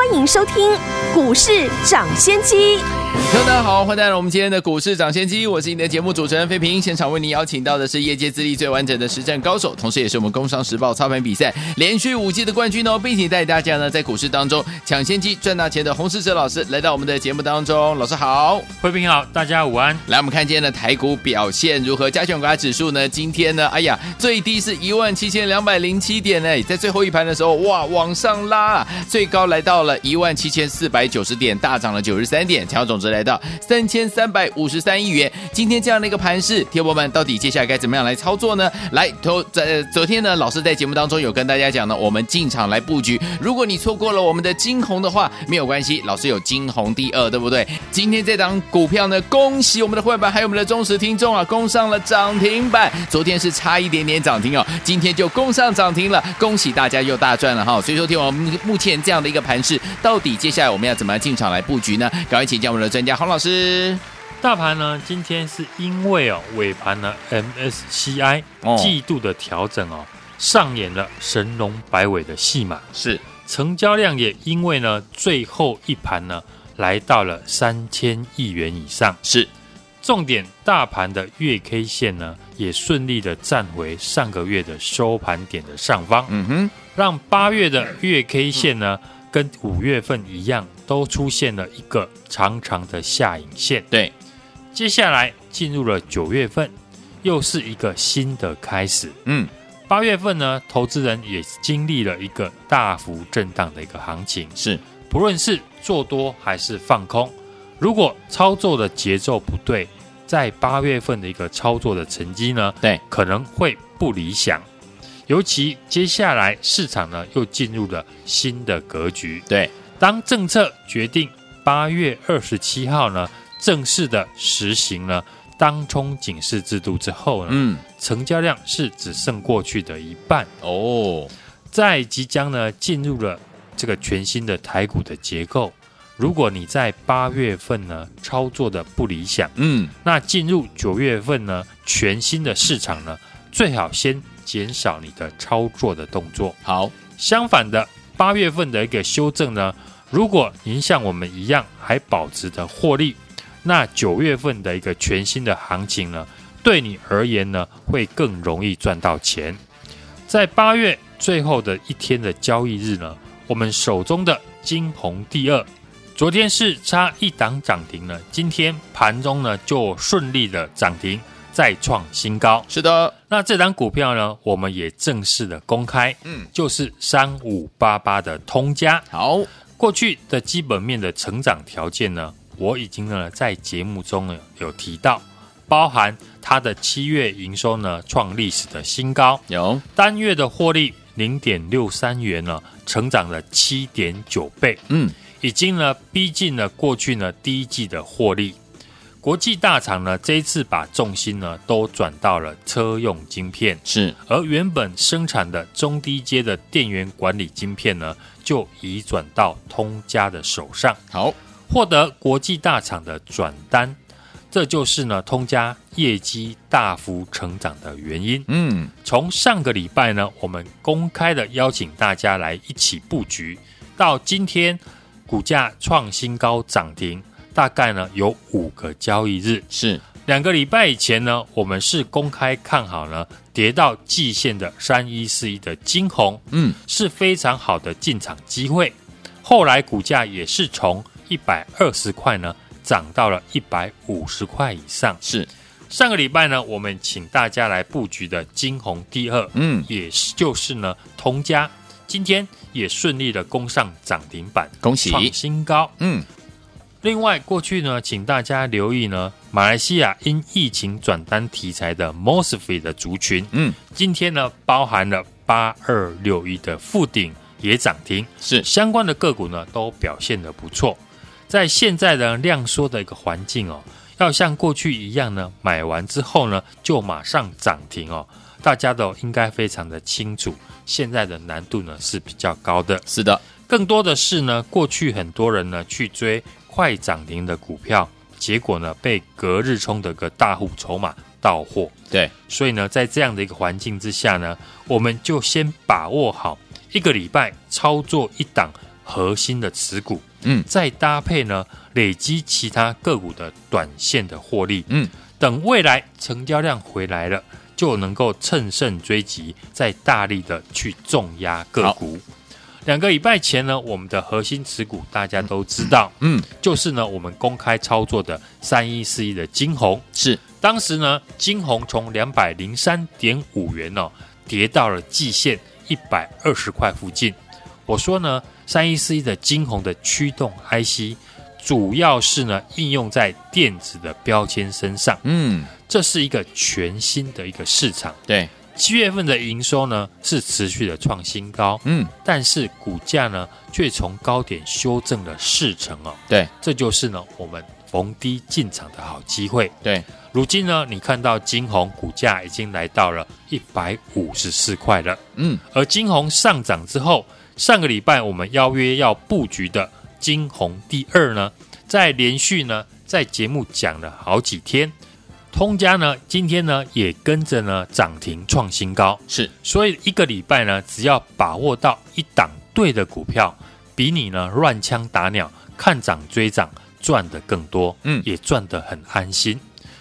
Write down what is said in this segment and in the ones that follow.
欢迎收听股市涨先机。大家好，欢迎来到我们今天的股市涨先机，我是你的节目主持人费平。现场为您邀请到的是业界资历最完整的实战高手，同时也是我们工商时报操盘比赛连续五季的冠军哦，并且带大家呢在股市当中抢先机赚大钱的洪世哲老师来到我们的节目当中。老师好，费平好，大家午安。来，我们看今天的台股表现如何？加权股价指数呢？今天呢？哎呀，最低是一万七千两百零七点呢，在最后一盘的时候，哇，往上拉，最高来到了一万七千四百九十点，大涨了九十三点，成交总值来到三千三百五十三亿元。今天这样的一个盘势，听友们到底接下来该怎么样来操作呢？来，头在昨天呢，老师在节目当中有跟大家讲呢，我们进场来布局。如果你错过了我们的金红的话，没有关系，老师有金红第二，对不对？今天这档股票呢，恭喜我们的会员还有我们的忠实听众啊，攻上了涨停板。昨天是差一点点涨停哦，今天就攻上涨停了，恭喜大家又大赚了哈！所以说，听我们目前这样的一个盘势，到底接下来我们要怎么样进场来布局呢？赶快请教我们的专家洪老师。大盘呢，今天是因为哦尾盘呢 MSCI 季度的调整哦，上演了神龙摆尾的戏码，是成交量也因为呢最后一盘呢来到了三千亿元以上，是重点，大盘的月 K 线呢也顺利的站回上个月的收盘点的上方，嗯哼，让八月的月 K 线呢。跟五月份一样，都出现了一个长长的下影线。对，接下来进入了九月份，又是一个新的开始。嗯，八月份呢，投资人也经历了一个大幅震荡的一个行情。是，不论是做多还是放空，如果操作的节奏不对，在八月份的一个操作的成绩呢，对，可能会不理想。尤其接下来市场呢又进入了新的格局。对，当政策决定八月二十七号呢正式的实行了当冲警示制度之后呢，嗯，成交量是只剩过去的一半哦。在即将呢进入了这个全新的台股的结构，如果你在八月份呢操作的不理想，嗯，那进入九月份呢全新的市场呢最好先。减少你的操作的动作。好，相反的，八月份的一个修正呢，如果您像我们一样还保持着获利，那九月份的一个全新的行情呢，对你而言呢，会更容易赚到钱。在八月最后的一天的交易日呢，我们手中的金红第二，昨天是差一档涨停了，今天盘中呢就顺利的涨停。再创新高，是的。那这档股票呢，我们也正式的公开，嗯，就是三五八八的通家。好，过去的基本面的成长条件呢，我已经呢在节目中呢有提到，包含它的七月营收呢创历史的新高，有。单月的获利零点六三元呢，成长了七点九倍，嗯，已经呢逼近了过去呢第一季的获利。国际大厂呢，这一次把重心呢都转到了车用晶片，是，而原本生产的中低阶的电源管理晶片呢，就移转到通家的手上。好，获得国际大厂的转单，这就是呢通家业绩大幅成长的原因。嗯，从上个礼拜呢，我们公开的邀请大家来一起布局，到今天股价创新高涨停。大概呢有五个交易日，是。两个礼拜以前呢，我们是公开看好呢，跌到季线的三一四一的金红，嗯，是非常好的进场机会。后来股价也是从一百二十块呢涨到了一百五十块以上。是。上个礼拜呢，我们请大家来布局的金红第二，嗯，也就是呢通家，今天也顺利的攻上涨停板，恭喜。创新高，嗯。另外，过去呢，请大家留意呢，马来西亚因疫情转单题材的 Mosfet 的族群，嗯，今天呢，包含了八二六一的富鼎也涨停，是相关的个股呢都表现的不错。在现在的量缩的一个环境哦，要像过去一样呢，买完之后呢就马上涨停哦，大家都应该非常的清楚，现在的难度呢是比较高的。是的，更多的是呢，过去很多人呢去追快涨停的股票，结果呢被隔日冲的个大户筹码到货。对，所以呢，在这样的一个环境之下呢，我们就先把握好一个礼拜操作一档核心的持股，嗯，再搭配呢累积其他个股的短线的获利，嗯，等未来成交量回来了，就能够乘胜追击，再大力的去重压个股。两个礼拜前呢，我们的核心持股大家都知道，嗯，就是呢我们公开操作的三一四一的金红，是。当时呢金红从两百零三点五元哦跌到了季线一百二十块附近。我说呢三一四一的金红的驱动 IC，主要是呢应用在电子的标签身上，嗯，这是一个全新的一个市场。对，七月份的营收呢是持续的创新高，嗯，但是股价呢却从高点修正了四成哦。对，这就是呢我们逢低进场的好机会。对，如今呢你看到金红股价已经来到了一百五十四块了，嗯，而金红上涨之后，上个礼拜我们邀约要布局的金红第二呢，在连续呢在节目讲了好几天。通家呢，今天呢也跟着呢涨停创新高，是，所以一个礼拜呢，只要把握到一档对的股票，比你呢乱枪打鸟、看涨追涨赚得更多，嗯也赚得很安心。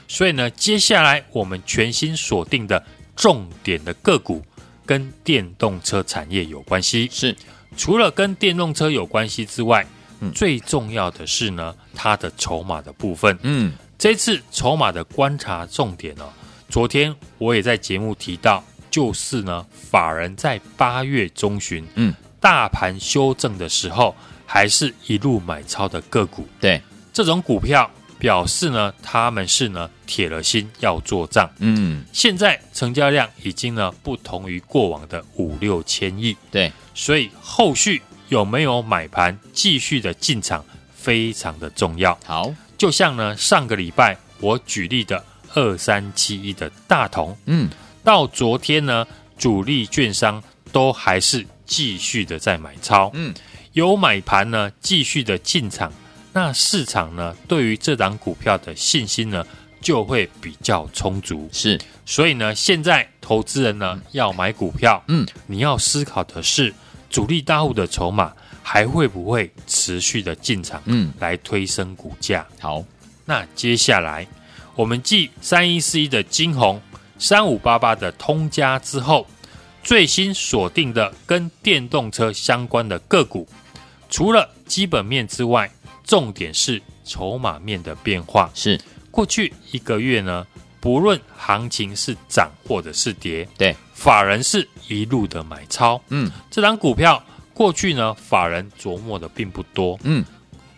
所以呢，接下来我们全新锁定的重点的个股，跟电动车产业有关系。是，除了跟电动车有关系之外，嗯最重要的是呢，它的筹码的部分。嗯，这次筹码的观察重点哦，昨天我也在节目提到，就是呢，法人在八月中旬，嗯，大盘修正的时候，还是一路买超的个股，对，这种股票表示呢，他们是呢铁了心要做账。嗯，现在成交量已经呢不同于过往的五六千亿，对，所以后续有没有买盘继续的进场非常的重要。好，就像呢，上个礼拜我举例的二三七一的大同，嗯，到昨天呢，主力券商都还是继续的在买超，嗯，有买盘呢继续的进场，那市场呢对于这档股票的信心呢就会比较充足，是，所以呢，现在投资人呢要买股票，嗯，你要思考的是主力大户的筹码还会不会持续的进场，嗯，来推升股价。好，那接下来，我们继三一四一的金红、三五八八的通家之后，最新锁定的跟电动车相关的个股，除了基本面之外，重点是筹码面的变化。是，过去一个月呢，不论行情是涨或者是跌，对，法人是一路的买超。嗯，这档股票过去呢，法人琢磨的并不多。嗯，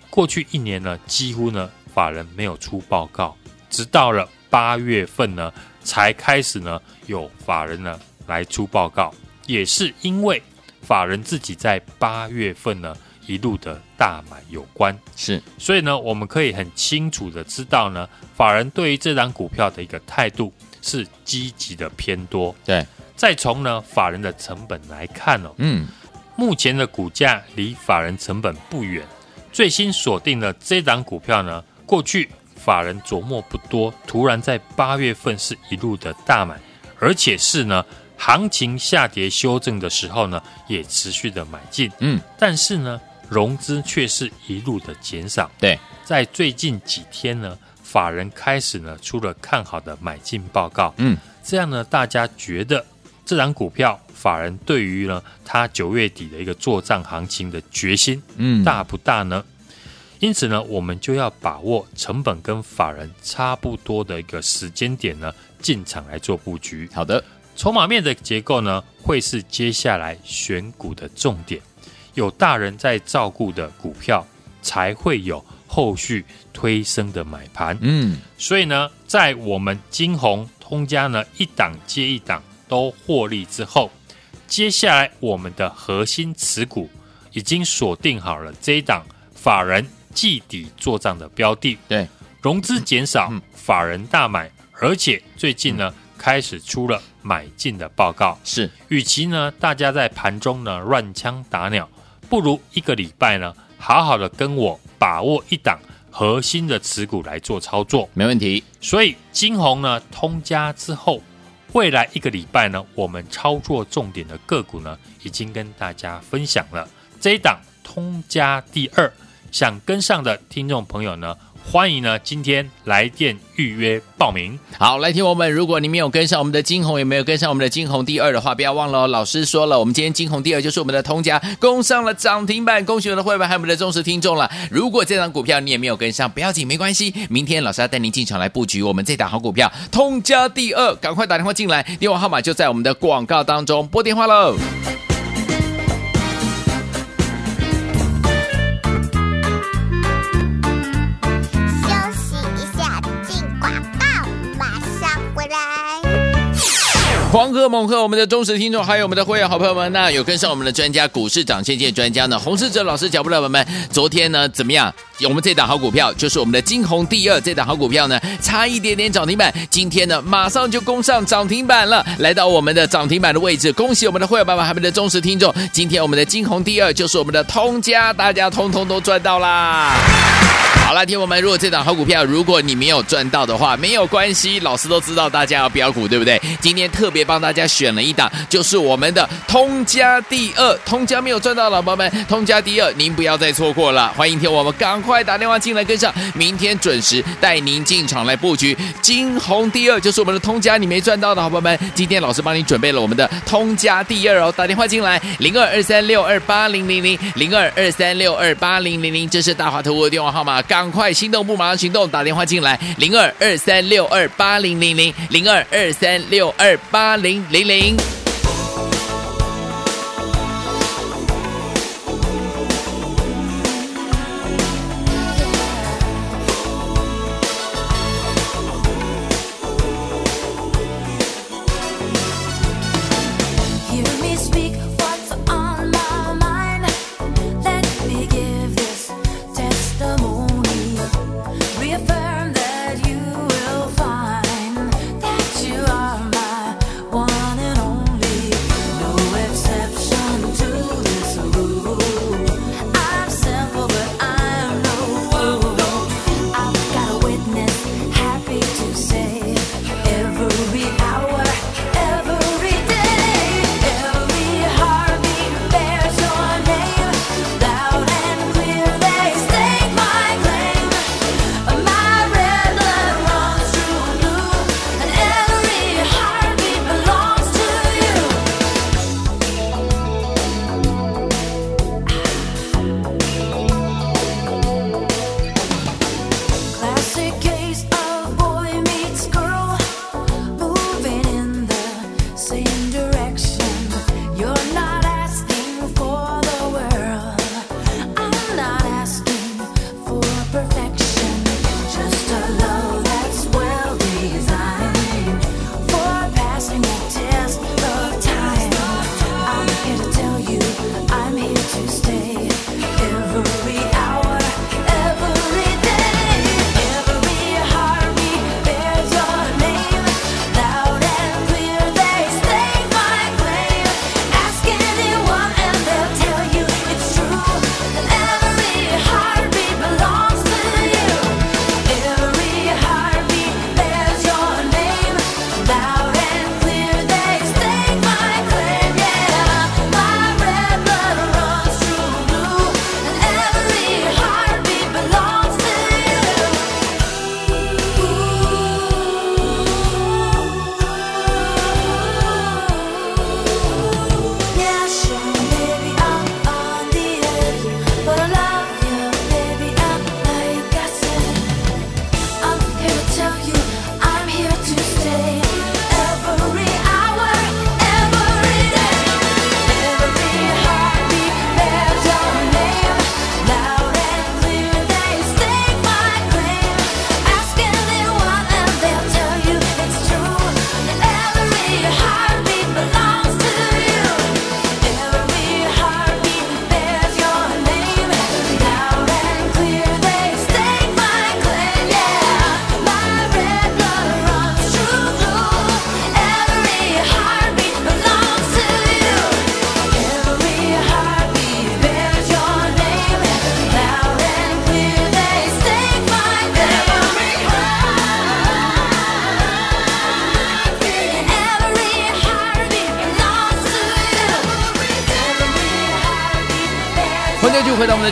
过去一年呢，几乎呢，法人没有出报告，直到了八月份呢，才开始呢，有法人呢来出报告，也是因为法人自己在八月份呢一路的大买有关，是，所以呢，我们可以很清楚的知道呢，法人对于这张股票的一个态度是积极的偏多。对，再从呢法人的成本来看哦，嗯，目前的股价离法人成本不远，最新锁定的这档股票呢，过去法人琢磨不多，突然在八月份是一路的大买，而且是呢行情下跌修正的时候呢，也持续的买进，嗯，但是呢融资却是一路的减少。对，在最近几天呢，法人开始呢出了看好的买进报告，嗯，这样呢大家觉得这档股票法人对于呢他九月底的一个做账行情的决心，嗯，大不大呢？因此呢，我们就要把握成本跟法人差不多的一个时间点呢，进场来做布局。好的，筹码面的结构呢，会是接下来选股的重点。有大人在照顾的股票，才会有后续推升的买盘。嗯，所以呢，在我们金红、通家呢一档接一档都获利之后，接下来我们的核心持股已经锁定好了这一档法人季底做账的标的。对，融资减少，嗯法人大买，而且最近呢、开始出了买进的报告。是，与其呢大家在盘中呢乱枪打鸟，不如一个礼拜呢好好的跟我把握一档核心的持股来做操作，没问题。所以金红呢通家之后，未来一个礼拜呢，我们操作重点的个股呢，已经跟大家分享了。这一档通家第二，想跟上的听众朋友呢，欢迎呢，今天来电预约报名。好，来听我们，如果你没有跟上我们的金红，也没有跟上我们的金红第二的话，不要忘了。老师说了，我们今天金红第二就是我们的通家攻上了涨停板，恭喜我们的会员还有我们的忠实听众了。如果这档股票你也没有跟上，不要紧，没关系。明天老师要带您进场来布局我们这档好股票通家第二，赶快打电话进来，电话号码就在我们的广告当中，拨电话喽。狂喝猛喝我们的忠实听众，还有我们的会员好朋友们，那有跟上我们的专家股市长线线专家呢？洪世哲老师脚步了，我们，昨天呢怎么样？我们这档好股票就是我们的金红第二，这档好股票呢差一点点涨停板，今天呢马上就攻上涨停板了，来到我们的涨停板的位置，恭喜我们的会员爸爸，还有我们的忠实听众，今天我们的金红第二就是我们的通家，大家通通都赚到啦！好了，听我们，如果这档好股票，如果你没有赚到的话，没有关系，老师都知道大家要标股，对不对？今天特别帮大家选了一档，就是我们的通家第二，通家没有赚到的老宝们，通家第二，您不要再错过了。欢迎听我们赶快快打电话进来跟上，明天准时带您进场来布局金红第二，就是我们的通家，你没赚到的好朋友们，今天老师帮你准备了我们的通家第二哦，打电话进来零二二三六二八零零零零二二三六二八零零零，这是大华投顾的电话号码。赶快心动不马上行动，打电话进来零二二三六二八零零零零二二三六二八零零零。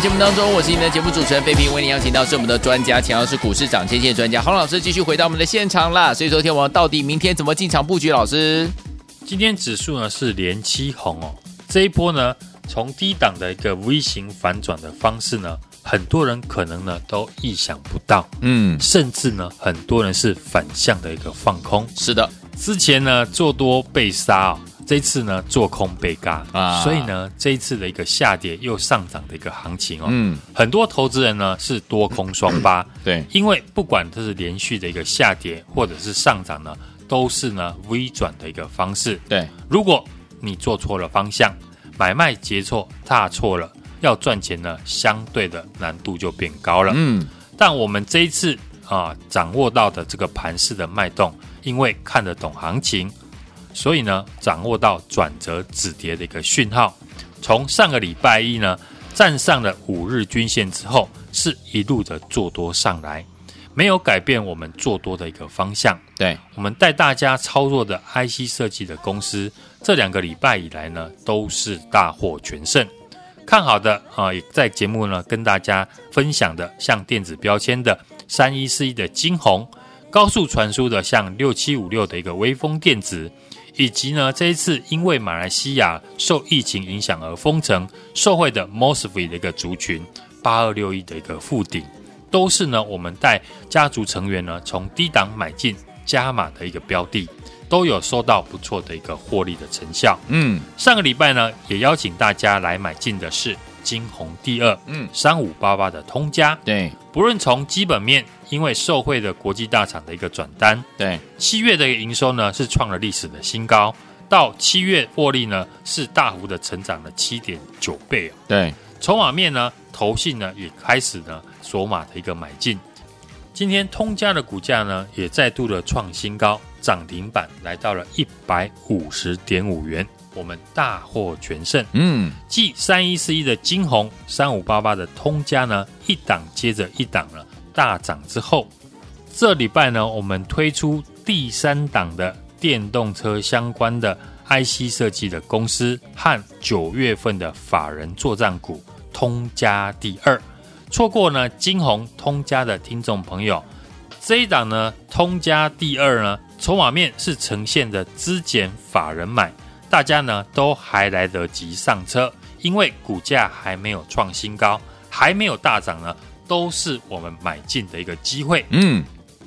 节目当中，我是你们的节目主持人费平，为您邀请到是我们的专家，钱老师股市涨跌线专家洪老师，继续回到我们的现场啦。所以昨天我们到底明天怎么进场布局？老师，今天指数呢是连七红哦，这一波呢从低档的一个 V 型反转的方式呢，很多人可能呢都意想不到，嗯，甚至呢很多人是反向的一个放空。是的，之前呢做多被杀哦。这一次呢，做空被嘎啊，所以呢，这一次的一个下跌又上涨的一个行情哦，嗯，很多投资人呢是多空双八，对，因为不管它是连续的一个下跌或者是上涨呢，都是呢 V 转的一个方式，对，如果你做错了方向，买卖结错，踏错了，要赚钱呢，相对的难度就变高了，嗯，但我们这一次啊，掌握到的这个盘势的脉动，因为看得懂行情。所以呢，掌握到转折止跌的一个讯号，从上个礼拜一呢站上了五日均线之后，是一路的做多上来，没有改变我们做多的一个方向。对，我们带大家操作的 IC 设计的公司，这两个礼拜以来呢都是大获全胜。看好的啊，也在节目呢跟大家分享的，像电子标签的三一四一的金宏，高速传输的像六七五六的一个微风电子。以及呢，这一次因为马来西亚受疫情影响而封城，受惠的 Mosfet 的一个族群八二六一的一个附顶，都是呢我们带家族成员呢从低档买进加码的一个标的，都有收到不错的一个获利的成效。嗯，上个礼拜呢也邀请大家来买进的是晶宏第二，嗯，三五八八的通家，对，不论从基本面。因为受惠的国际大厂的一个转单，对七月的营收呢是创了历史的新高，到七月获利呢是大幅的成长了七点九倍哦。对，筹码面呢，投信呢也开始呢锁码的一个买进。今天通家的股价呢也再度的创新高，涨停板来到了一百五十点五元，我们大获全胜。嗯，继三一四一的金红，三五八八的通家呢一档接着一档了。大涨之后，这礼拜呢，我们推出第三档的电动车相关的 IC 设计的公司和九月份的法人作战股通家第二。错过呢金红通家的听众朋友，这一档呢通家第二呢，筹码面是呈现的资减法人买，大家呢都还来得及上车，因为股价还没有创新高，还没有大涨呢。都是我们买进的一个机会。嗯，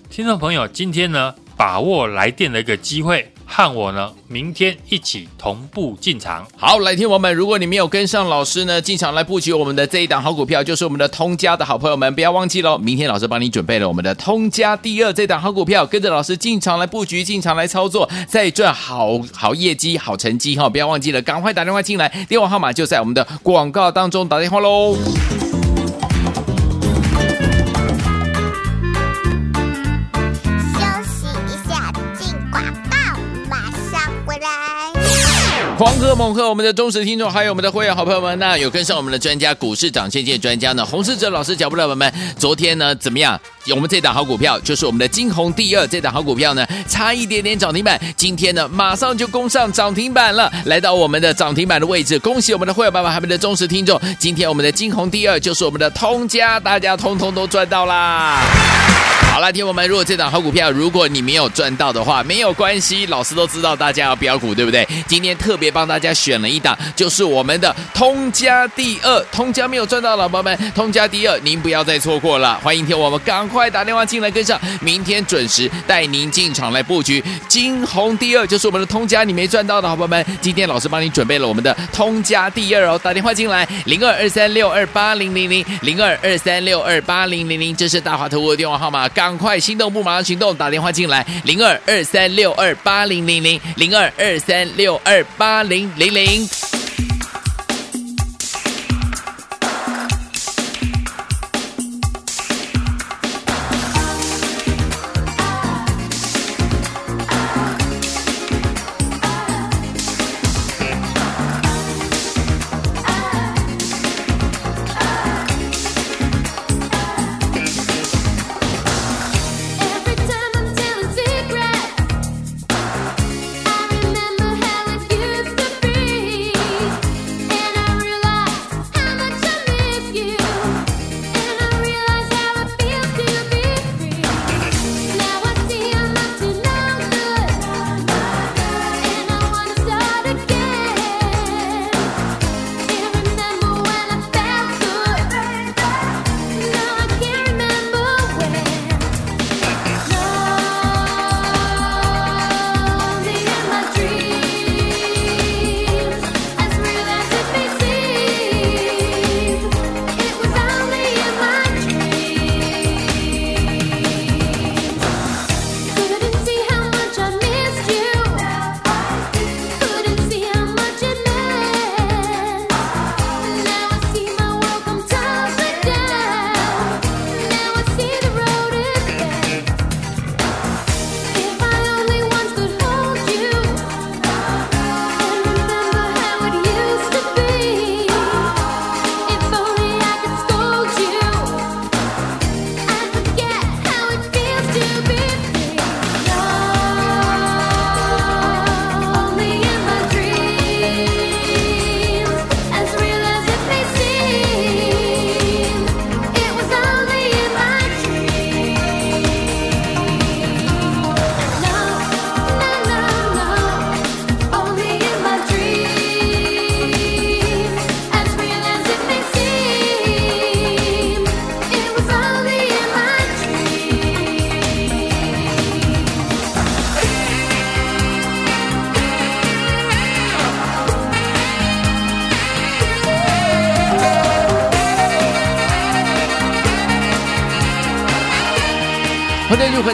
听众朋友，今天呢，把握来电的一个机会，和我呢，明天一起同步进场。好，来听我们，如果你没有跟上老师呢，进场来布局我们的这一档好股票，就是我们的通家的好朋友们，不要忘记喽。明天老师帮你准备了我们的通家第二这档好股票，跟着老师进场来布局，进场来操作，再赚好好业绩、好成绩哈！不要忘记了，赶快打电话进来，电话号码就在我们的广告当中，打电话喽。狂贺猛贺！我们的忠实听众，还有我们的会员好朋友们，那有跟上我们的专家股市涨先见专家呢？洪世哲老师脚步的朋友们，昨天呢怎么样？我们这档好股票就是我们的晶宏第二这档好股票呢，差一点点涨停板，今天呢马上就攻上涨停板了，来到我们的涨停板的位置。恭喜我们的会员爸爸，还有我们的忠实听众，今天我们的晶宏第二就是我们的通家，大家通通都赚到啦！好了，听我们，如果这档好股票，如果你没有赚到的话，没有关系，老师都知道大家要飙股，对不对？今天特别帮大家选了一档，就是我们的通家第二，通家没有赚到，老朋友们，通家第二，您不要再错过了。欢迎听我们赶快打电话进来跟上，明天准时带您进场来布局晶宏第二，就是我们的通家，你没赚到的好朋友们，今天老师帮你准备了我们的通家第二哦，打电话进来零二二三六二八零零零零二二三六二八零零零，这是大华投顾的电话号码。赶快心动不马上行动，打电话进来零二二三六二八零零零零二二三六二八零零零。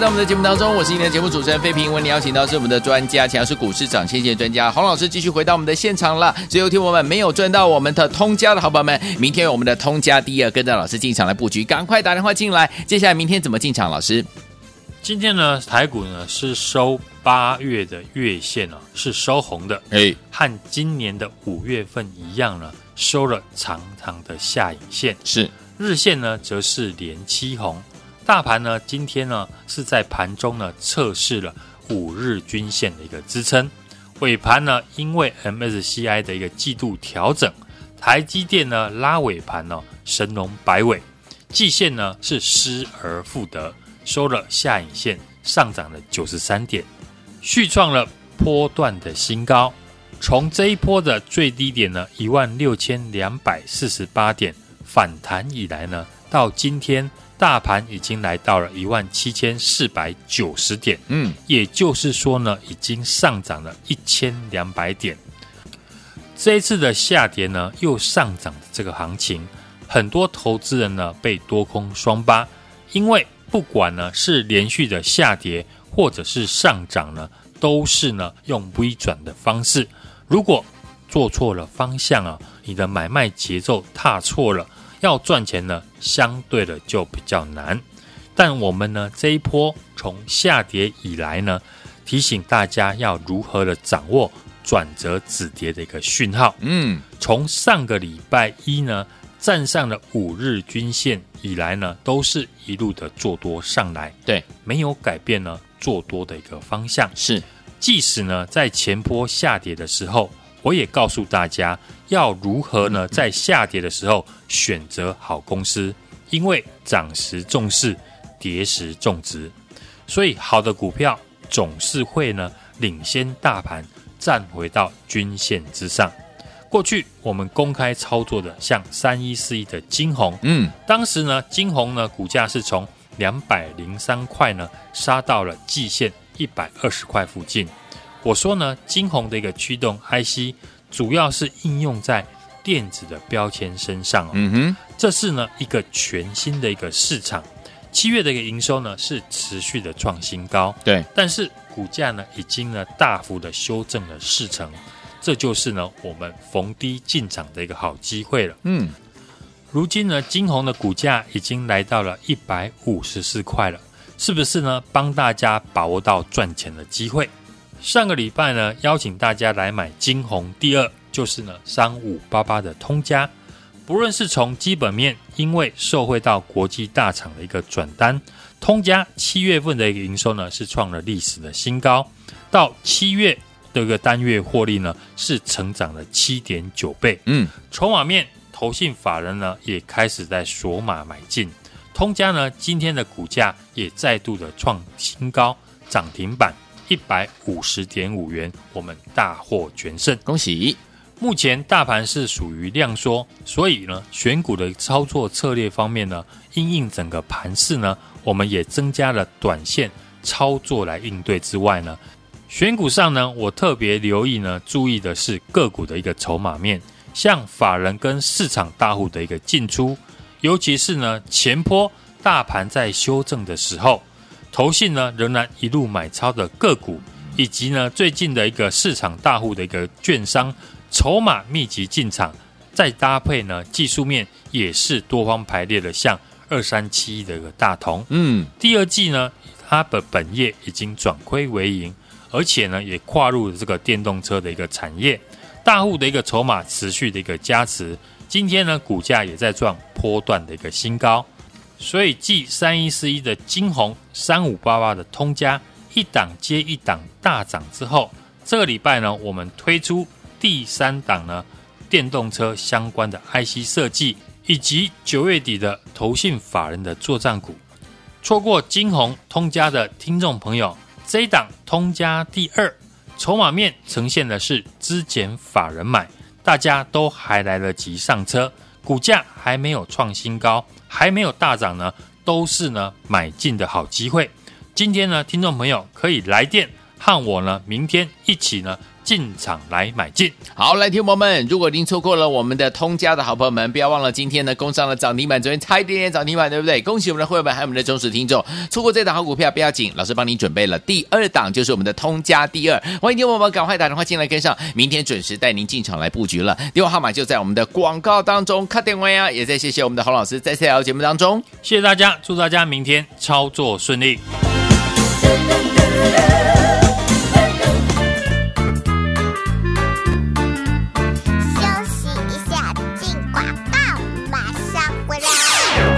到我们的节目当中，我是今天的节目主持人费平。为你邀请到是我们的专家，强是股市涨先机专家洪老师，继续回到我们的现场了。只有听我们没有赚到我们的通家的好朋友们，明天有我们的通家第二，跟着老师进场来布局，赶快打电话进来。接下来明天怎么进场？老师，今天呢，台股呢是收八月的月线啊，是收红的，哎，和今年的五月份一样呢，收了长长的下影线，是日线呢则是连七红。大盘呢，今天呢是在盘中呢测试了五日均线的一个支撑，尾盘呢因为 MSCI 的一个季度调整，台积电呢拉尾盘呢神龙摆尾，季线呢是失而复得，收了下影线，上涨了九十三点，续创了波段的新高。从这一波的最低点呢一万六千两百四十八点反弹以来呢，到今天。大盘已经来到了一万七千四百九十点，嗯，也就是说呢，已经上涨了一千两百点。这一次的下跌呢，又上涨的这个行情，很多投资人呢被多空双八，因为不管呢是连续的下跌或者是上涨呢，都是呢用微转的方式。如果做错了方向啊，你的买卖节奏踏错了。要赚钱呢，相对的就比较难。但我们呢，这一波从下跌以来呢，提醒大家要如何的掌握转折止跌的一个讯号。嗯，从上个礼拜一呢，站上了五日均线以来呢，都是一路的做多上来。对，没有改变呢，做多的一个方向。是，即使呢，在前波下跌的时候。我也告诉大家要如何呢，在下跌的时候选择好公司，因为涨时重视，跌时重值，所以好的股票总是会呢领先大盘站回到均线之上。过去我们公开操作的，像三一四一的金红，嗯，当时呢金红呢股价是从两百零三块呢杀到了季线一百二十块附近。我说呢，金红的一个驱动 IC 主要是应用在电子的标签身上哦。嗯哼，这是呢一个全新的一个市场。七月的一个营收呢是持续的创新高，对，但是股价呢已经呢大幅的修正了四成，这就是呢我们逢低进场的一个好机会了。嗯，如今呢金红的股价已经来到了一百五十四块了，是不是呢帮大家把握到赚钱的机会？上个礼拜呢，邀请大家来买金红，第二就是呢三五八八的通家。不论是从基本面，因为受惠到国际大厂的一个转单，通家七月份的一个营收呢是创了历史的新高，到七月的一个单月获利呢是成长了七点九倍。嗯，筹码面，投信法人呢也开始在索码买进，通家呢今天的股价也再度的创新高，涨停板。一百五十点五元，我们大获全胜，恭喜！目前大盘是属于量缩，所以呢，选股的操作策略方面呢，因应整个盘势呢，我们也增加了短线操作来应对之外呢，选股上呢，我特别留意呢，注意的是个股的一个筹码面，像法人跟市场大户的一个进出，尤其是呢，前坡大盘在修正的时候。投信呢仍然一路买超的个股，以及呢最近的一个市场大户的一个券商筹码密集进场，再搭配呢技术面也是多方排列的，像二三七一的一个大同，嗯，第二季呢它的本业已经转亏为盈，而且呢也跨入了这个电动车的一个产业，大户的一个筹码持续的一个加持，今天呢股价也在创波段的一个新高。所以，继三一四一的晶宏、三五八八的通家一档接一档大涨之后，这个礼拜呢，我们推出第三档呢电动车相关的 IC 设计，以及九月底的投信法人的作战股。错过晶宏、通家的听众朋友，这一档通家第二，筹码面呈现的是资减法人买，大家都还来得及上车，股价还没有创新高。还没有大涨呢，都是呢买进的好机会。今天呢，听众朋友可以来电和我呢，明天一起呢进场来买进。好，来，听友们，如果您错过了我们的通家的好朋友们，不要忘了今天呢攻上了涨停板，昨天差一点点涨停板，对不对？恭喜我们的会员们，还有我们的忠实听众。错过这档好股票不要紧，老师帮您准备了第二档，就是我们的通家第二。欢迎听友们赶快打电话进来跟上，明天准时带您进场来布局了。电话号码就在我们的广告当中，卡电话呀！也再谢谢我们的洪老师在这条节目当中，谢谢大家，祝大家明天操作顺利。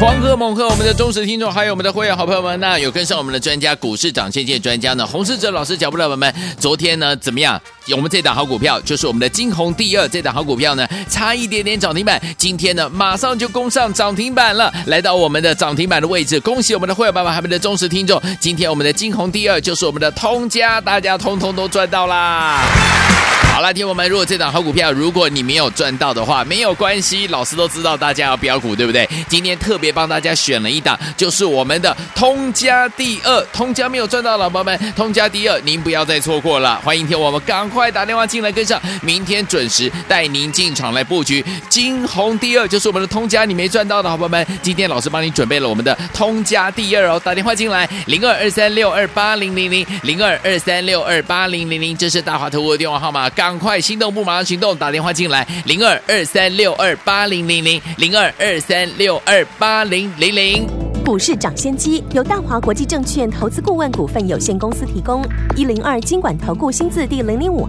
狂歌猛喝！我们的忠实听众，还有我们的会员好朋友们，那有跟上我们的专家股市涨先机专家呢？洪世哲老师脚步的朋友们，昨天呢怎么样？我们这档好股票就是我们的金红第二，这档好股票呢差一点点涨停板，今天呢马上就攻上涨停板了，来到我们的涨停板的位置。恭喜我们的会员爸爸，还有我们的忠实听众，今天我们的金红第二就是我们的通家，大家通通都赚到啦！好了，听我们，如果这档好股票，如果你没有赚到的话，没有关系，老师都知道大家要标股，对不对？今天特别帮大家选了一档，就是我们的通家第二，通家没有赚到，老朋友们，通家第二，您不要再错过了。欢迎听我们赶快快打电话进来跟上，明天准时带您进场来布局金红第二，就是我们的通家，你没赚到的好朋友们，今天老师帮你准备了我们的通家第二哦，打电话进来零二二三六二八零零零零二二三六二八零零零，这是大华投顾的电话号码。赶快心动不马上行动，打电话进来零二二三六二八零零零零二二三六二八零零零。股市涨先机由大华国际证券投资顾问股份有限公司提供，一零二金管投顾新字第零零五